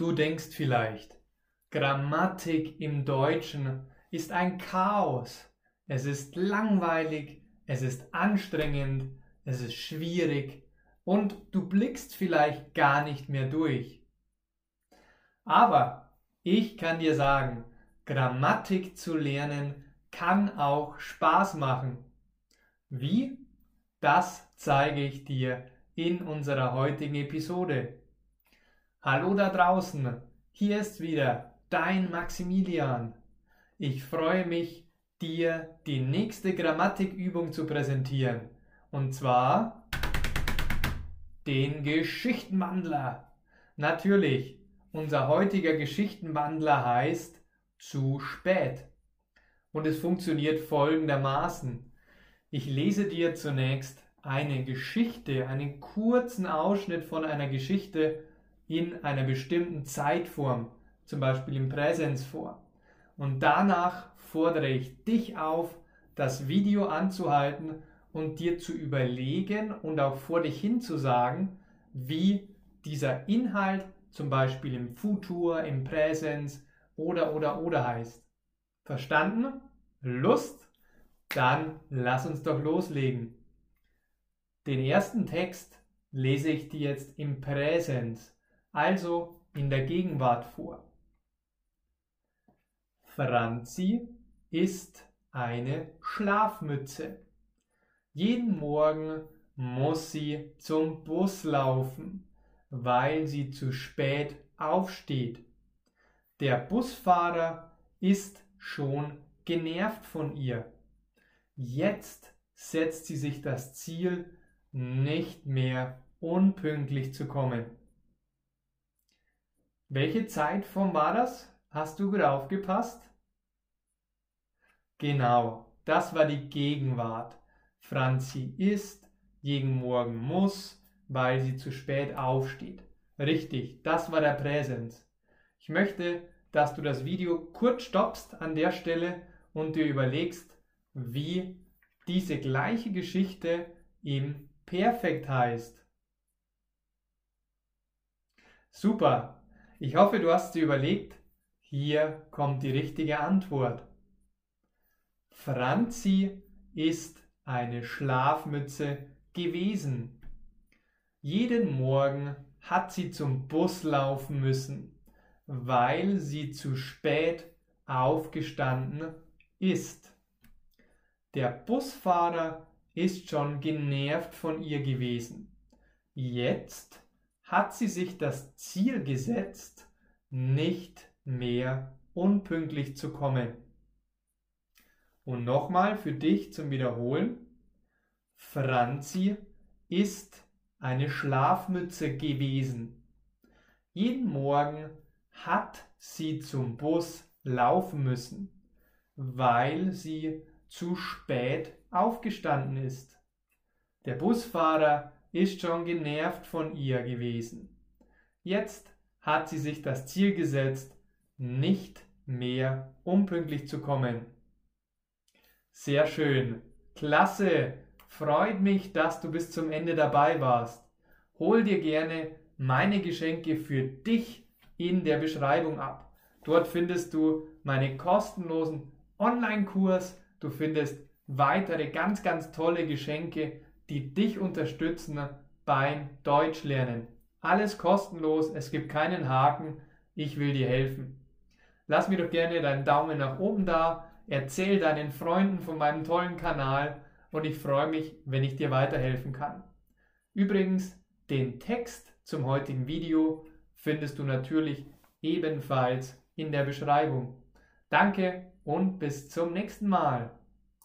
Du denkst vielleicht, Grammatik im Deutschen ist ein Chaos. Es ist langweilig, es ist anstrengend, es ist schwierig und du blickst vielleicht gar nicht mehr durch. Aber ich kann dir sagen, Grammatik zu lernen kann auch Spaß machen. Wie? Das zeige ich dir in unserer heutigen Episode. Hallo da draußen, hier ist wieder dein Maximilian. Ich freue mich, dir die nächste Grammatikübung zu präsentieren. Und zwar den Geschichtenwandler. Natürlich, unser heutiger Geschichtenwandler heißt zu spät. Und es funktioniert folgendermaßen. Ich lese dir zunächst eine Geschichte, einen kurzen Ausschnitt von einer Geschichte in einer bestimmten Zeitform, zum Beispiel im Präsens vor. Und danach fordere ich dich auf, das Video anzuhalten und dir zu überlegen und auch vor dich hin zu sagen, wie dieser Inhalt zum Beispiel im Futur, im Präsens oder oder oder heißt. Verstanden? Lust? Dann lass uns doch loslegen. Den ersten Text lese ich dir jetzt im Präsens, also in der Gegenwart vor. Franzi ist eine Schlafmütze. Jeden Morgen muss sie zum Bus laufen, weil sie zu spät aufsteht. Der Busfahrer ist schon genervt von ihr. Jetzt setzt sie sich das Ziel, nicht mehr unpünktlich zu kommen. Welche Zeitform war das? Hast du gut aufgepasst? Genau, das war die Gegenwart. Franzi ist, jeden Morgen muss, weil sie zu spät aufsteht. Richtig, das war der Präsens. Ich möchte, dass du das Video kurz stoppst an der Stelle und dir überlegst, wie diese gleiche Geschichte im Perfekt heißt. Super. Ich hoffe, du hast dir überlegt, hier kommt die richtige Antwort. Franzi ist eine Schlafmütze gewesen. Jeden Morgen hat sie zum Bus laufen müssen, weil sie zu spät aufgestanden ist. Der Busfahrer ist schon genervt von ihr gewesen. Jetzt hat sie sich das Ziel gesetzt, nicht mehr unpünktlich zu kommen. Und nochmal für dich zum Wiederholen. Franzi ist eine Schlafmütze gewesen. Jeden Morgen hat sie zum Bus laufen müssen, weil sie zu spät aufgestanden ist. Der Busfahrer ist schon genervt von ihr gewesen. Jetzt hat sie sich das Ziel gesetzt, nicht mehr unpünktlich zu kommen. Sehr schön. Klasse. Freut mich, dass du bis zum Ende dabei warst. Hol dir gerne meine Geschenke für dich in der Beschreibung ab. Dort findest du meine kostenlosen Online-Kurs. Du findest weitere ganz, ganz tolle Geschenke, die dich unterstützen beim Deutschlernen. Alles kostenlos, es gibt keinen Haken. Ich will dir helfen. Lass mir doch gerne deinen Daumen nach oben da Erzähl deinen Freunden von meinem tollen Kanal und ich freue mich, wenn ich dir weiterhelfen kann. Übrigens, den Text zum heutigen Video findest du natürlich ebenfalls in der Beschreibung. Danke und bis zum nächsten Mal.